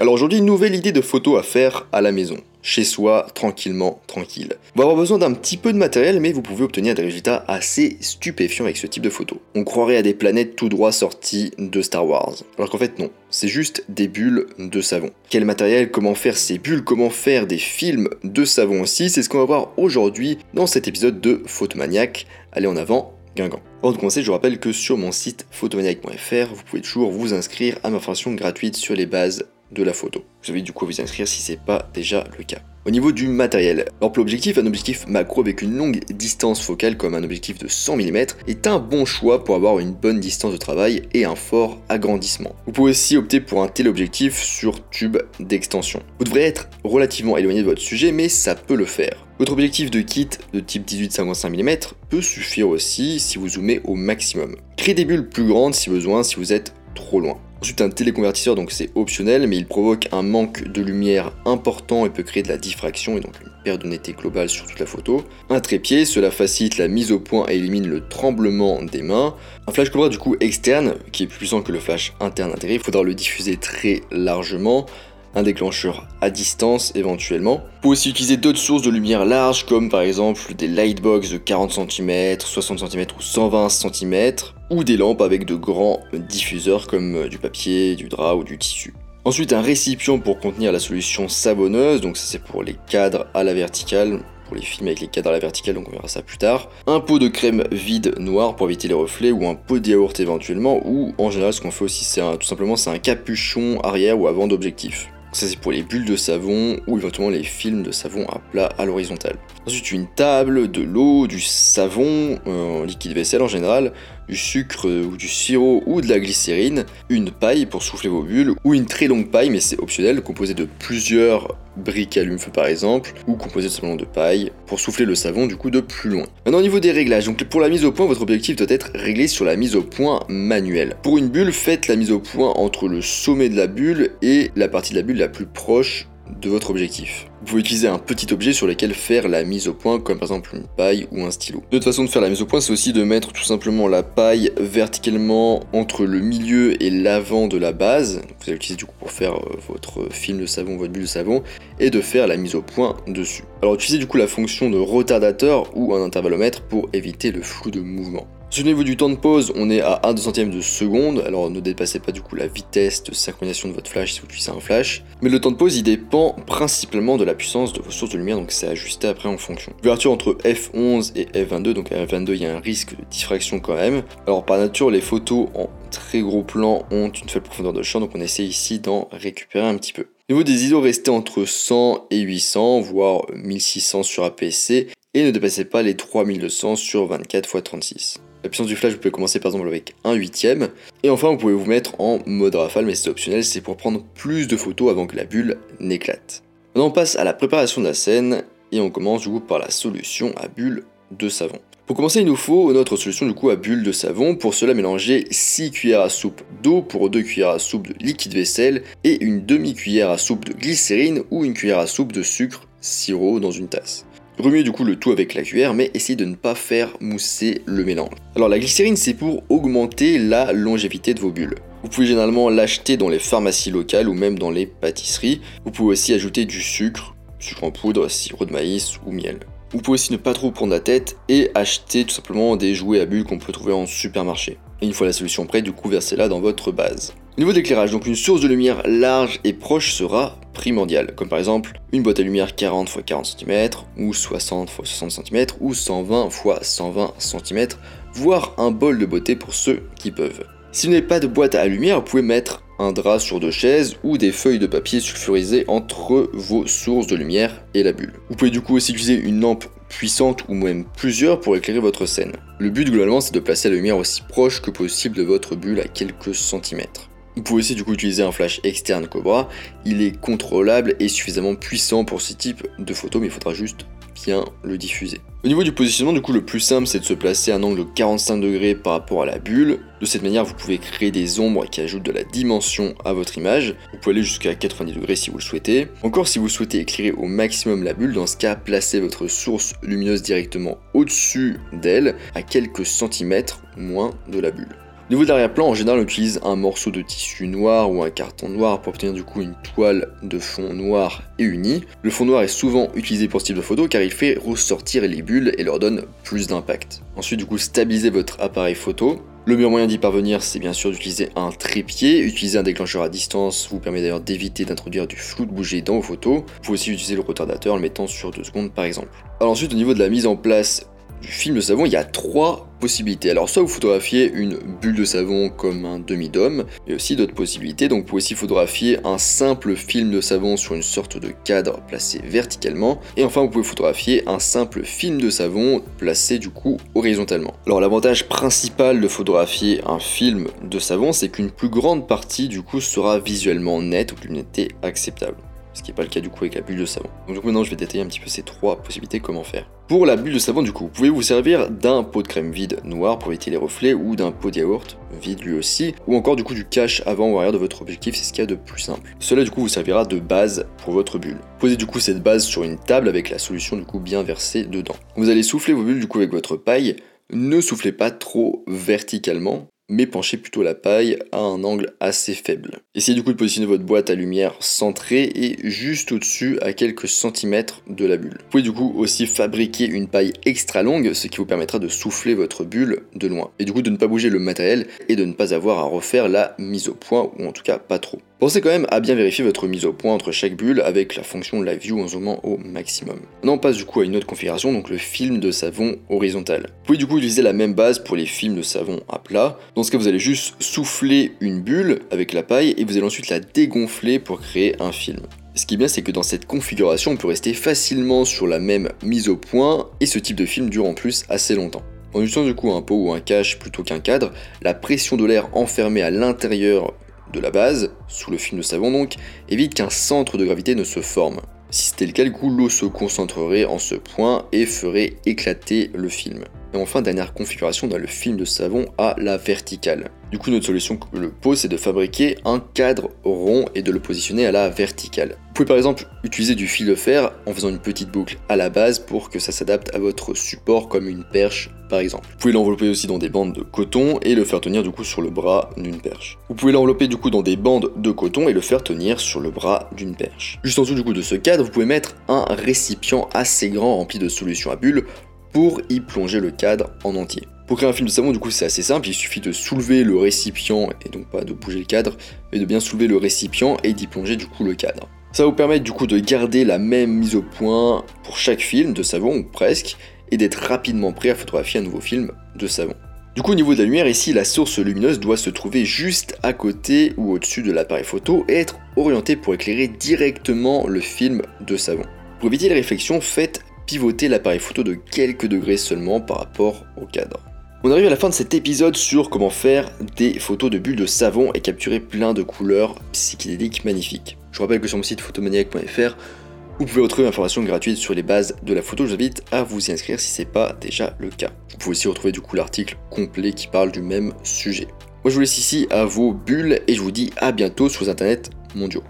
Alors aujourd'hui, nouvelle idée de photo à faire à la maison chez soi, tranquillement, tranquille. On va avoir besoin d'un petit peu de matériel, mais vous pouvez obtenir des résultats assez stupéfiants avec ce type de photo. On croirait à des planètes tout droit sorties de Star Wars. Alors qu'en fait non, c'est juste des bulles de savon. Quel matériel, comment faire ces bulles, comment faire des films de savon aussi, c'est ce qu'on va voir aujourd'hui dans cet épisode de Photomaniac. Allez en avant, Guingamp. Avant de commencer, je vous rappelle que sur mon site photomaniac.fr, vous pouvez toujours vous inscrire à ma formation gratuite sur les bases de la photo. Vous invite du coup vous inscrire si c'est pas déjà le cas. Au niveau du matériel, alors pour l'objectif, un objectif macro avec une longue distance focale comme un objectif de 100 mm est un bon choix pour avoir une bonne distance de travail et un fort agrandissement. Vous pouvez aussi opter pour un téléobjectif sur tube d'extension. Vous devrez être relativement éloigné de votre sujet mais ça peut le faire. Votre objectif de kit de type 18-55 mm peut suffire aussi si vous zoomez au maximum. Créez des bulles plus grandes si besoin si vous êtes trop loin. Ensuite un téléconvertisseur donc c'est optionnel mais il provoque un manque de lumière important et peut créer de la diffraction et donc une perte de netteté globale sur toute la photo. Un trépied, cela facilite la mise au point et élimine le tremblement des mains. Un flash cobra du coup externe qui est plus puissant que le flash interne intégré, il faudra le diffuser très largement un déclencheur à distance éventuellement. Vous pouvez aussi utiliser d'autres sources de lumière large comme par exemple des lightbox de 40 cm, 60 cm ou 120 cm ou des lampes avec de grands diffuseurs comme du papier, du drap ou du tissu. Ensuite un récipient pour contenir la solution savonneuse, donc ça c'est pour les cadres à la verticale, pour les films avec les cadres à la verticale, donc on verra ça plus tard. Un pot de crème vide noire pour éviter les reflets, ou un pot de yaourt éventuellement, ou en général ce qu'on fait aussi c'est tout simplement c'est un capuchon arrière ou avant d'objectif. Ça c'est pour les bulles de savon ou éventuellement les films de savon à plat à l'horizontale. Ensuite une table, de l'eau, du savon, euh, liquide vaisselle en général, du sucre ou du sirop ou de la glycérine, une paille pour souffler vos bulles, ou une très longue paille, mais c'est optionnel, composée de plusieurs briques allume-feu par exemple, ou composée simplement de paille, pour souffler le savon du coup de plus loin. Maintenant au niveau des réglages, donc pour la mise au point, votre objectif doit être réglé sur la mise au point manuelle. Pour une bulle, faites la mise au point entre le sommet de la bulle et la partie de la bulle la plus proche de votre objectif. Vous pouvez utiliser un petit objet sur lequel faire la mise au point, comme par exemple une paille ou un stylo. D'autre façon de faire la mise au point, c'est aussi de mettre tout simplement la paille verticalement entre le milieu et l'avant de la base. Vous allez l'utiliser du coup pour faire euh, votre film de savon, votre bulle de savon, et de faire la mise au point dessus. Alors utilisez du coup la fonction de retardateur ou un intervallomètre pour éviter le flou de mouvement. Au niveau du temps de pause, on est à 1 2 centième de seconde, alors ne dépassez pas du coup la vitesse de synchronisation de votre flash si vous utilisez un flash. Mais le temps de pause, il dépend principalement de la puissance de vos sources de lumière, donc c'est ajusté après en fonction. Ouverture entre f11 et f22, donc à f22 il y a un risque de diffraction quand même. Alors par nature, les photos en très gros plan ont une faible profondeur de champ, donc on essaie ici d'en récupérer un petit peu. Au niveau des ISO, restez entre 100 et 800, voire 1600 sur APS-C, et ne dépassez pas les 3200 sur 24 x 36. La puissance du flash, vous pouvez commencer par exemple avec un huitième. Et enfin, vous pouvez vous mettre en mode rafale, mais c'est optionnel, c'est pour prendre plus de photos avant que la bulle n'éclate. Maintenant, on passe à la préparation de la scène, et on commence du coup par la solution à bulle de savon. Pour commencer, il nous faut notre solution du coup à bulle de savon. Pour cela, mélanger 6 cuillères à soupe d'eau pour 2 cuillères à soupe de liquide vaisselle et une demi-cuillère à soupe de glycérine ou une cuillère à soupe de sucre sirop dans une tasse. Remuez du coup le tout avec la cuillère, mais essayez de ne pas faire mousser le mélange. Alors la glycérine, c'est pour augmenter la longévité de vos bulles. Vous pouvez généralement l'acheter dans les pharmacies locales ou même dans les pâtisseries. Vous pouvez aussi ajouter du sucre, sucre en poudre, sirop de maïs ou miel. Vous pouvez aussi ne pas trop prendre la tête et acheter tout simplement des jouets à bulles qu'on peut trouver en supermarché. Une fois la solution prête, du coup versez-la dans votre base. Au niveau d'éclairage, donc une source de lumière large et proche sera primordiale, comme par exemple une boîte à lumière 40 x 40 cm, ou 60 x 60 cm, ou 120 x 120 cm, voire un bol de beauté pour ceux qui peuvent. Si vous n'avez pas de boîte à lumière, vous pouvez mettre un drap sur deux chaises ou des feuilles de papier sulfurisées entre vos sources de lumière et la bulle. Vous pouvez du coup aussi utiliser une lampe puissante ou même plusieurs pour éclairer votre scène. Le but globalement c'est de placer la lumière aussi proche que possible de votre bulle à quelques centimètres. Vous pouvez aussi du coup utiliser un flash externe Cobra, il est contrôlable et suffisamment puissant pour ce type de photos mais il faudra juste le diffuser. Au niveau du positionnement, du coup, le plus simple, c'est de se placer à un angle de 45 degrés par rapport à la bulle. De cette manière, vous pouvez créer des ombres qui ajoutent de la dimension à votre image. Vous pouvez aller jusqu'à 90 degrés si vous le souhaitez. Encore, si vous souhaitez éclairer au maximum la bulle, dans ce cas, placez votre source lumineuse directement au-dessus d'elle, à quelques centimètres moins de la bulle. Au niveau de l'arrière-plan, en général, on utilise un morceau de tissu noir ou un carton noir pour obtenir du coup une toile de fond noir et uni. Le fond noir est souvent utilisé pour ce type de photo car il fait ressortir les bulles et leur donne plus d'impact. Ensuite, du coup, stabilisez votre appareil photo. Le meilleur moyen d'y parvenir, c'est bien sûr d'utiliser un trépied. Utiliser un déclencheur à distance vous permet d'ailleurs d'éviter d'introduire du flou de bouger dans vos photos. Vous pouvez aussi utiliser le retardateur en le mettant sur 2 secondes par exemple. Alors ensuite, au niveau de la mise en place du film de savon, il y a trois possibilités. Alors soit vous photographiez une bulle de savon comme un demi-dôme, mais aussi d'autres possibilités. Donc vous pouvez aussi photographier un simple film de savon sur une sorte de cadre placé verticalement. Et enfin vous pouvez photographier un simple film de savon placé du coup horizontalement. Alors l'avantage principal de photographier un film de savon, c'est qu'une plus grande partie du coup sera visuellement nette ou d'une netteté acceptable ce qui n'est pas le cas du coup avec la bulle de savon. Donc maintenant je vais détailler un petit peu ces trois possibilités, comment faire. Pour la bulle de savon du coup, vous pouvez vous servir d'un pot de crème vide noir pour éviter les reflets ou d'un pot de yaourt vide lui aussi, ou encore du coup du cache avant ou arrière de votre objectif, c'est ce qu'il y a de plus simple. Cela du coup vous servira de base pour votre bulle. Posez du coup cette base sur une table avec la solution du coup bien versée dedans. Vous allez souffler vos bulles du coup avec votre paille, ne soufflez pas trop verticalement, mais penchez plutôt la paille à un angle assez faible. Essayez du coup de positionner votre boîte à lumière centrée et juste au-dessus à quelques centimètres de la bulle. Vous pouvez du coup aussi fabriquer une paille extra longue, ce qui vous permettra de souffler votre bulle de loin. Et du coup de ne pas bouger le matériel et de ne pas avoir à refaire la mise au point, ou en tout cas pas trop. Pensez quand même à bien vérifier votre mise au point entre chaque bulle avec la fonction Live View en zoomant au maximum. On passe du coup à une autre configuration, donc le film de savon horizontal. Vous pouvez du coup utiliser la même base pour les films de savon à plat. Dans ce cas vous allez juste souffler une bulle avec la paille et vous allez ensuite la dégonfler pour créer un film. Ce qui est bien, c'est que dans cette configuration, on peut rester facilement sur la même mise au point et ce type de film dure en plus assez longtemps. En utilisant du coup un pot ou un cache plutôt qu'un cadre, la pression de l'air enfermé à l'intérieur de la base, sous le film de savon donc, évite qu'un centre de gravité ne se forme. Si c'était le cas, du coup, l'eau se concentrerait en ce point et ferait éclater le film. Et enfin, dernière configuration, dans le film de savon à la verticale. Du coup, notre solution que le pose, c'est de fabriquer un cadre rond et de le positionner à la verticale. Vous pouvez par exemple utiliser du fil de fer en faisant une petite boucle à la base pour que ça s'adapte à votre support comme une perche par exemple. Vous pouvez l'envelopper aussi dans des bandes de coton et le faire tenir du coup sur le bras d'une perche. Vous pouvez l'envelopper du coup dans des bandes de coton et le faire tenir sur le bras d'une perche. Juste en dessous du coup de ce cadre, vous pouvez mettre un récipient assez grand rempli de solution à bulles pour y plonger le cadre en entier. Pour créer un film de savon, du coup, c'est assez simple. Il suffit de soulever le récipient, et donc pas de bouger le cadre, mais de bien soulever le récipient et d'y plonger du coup le cadre. Ça va vous permettre du coup de garder la même mise au point pour chaque film de savon, ou presque, et d'être rapidement prêt à photographier un nouveau film de savon. Du coup, au niveau de la lumière, ici, la source lumineuse doit se trouver juste à côté ou au-dessus de l'appareil photo et être orientée pour éclairer directement le film de savon. Pour éviter les réflexions, faites pivoter l'appareil photo de quelques degrés seulement par rapport au cadre. On arrive à la fin de cet épisode sur comment faire des photos de bulles de savon et capturer plein de couleurs psychédéliques magnifiques. Je vous rappelle que sur mon site photomaniac.fr, vous pouvez retrouver informations gratuites sur les bases de la photo. Je vous invite à vous y inscrire si ce n'est pas déjà le cas. Vous pouvez aussi retrouver du coup l'article complet qui parle du même sujet. Moi je vous laisse ici à vos bulles et je vous dis à bientôt sur les internets mondiaux.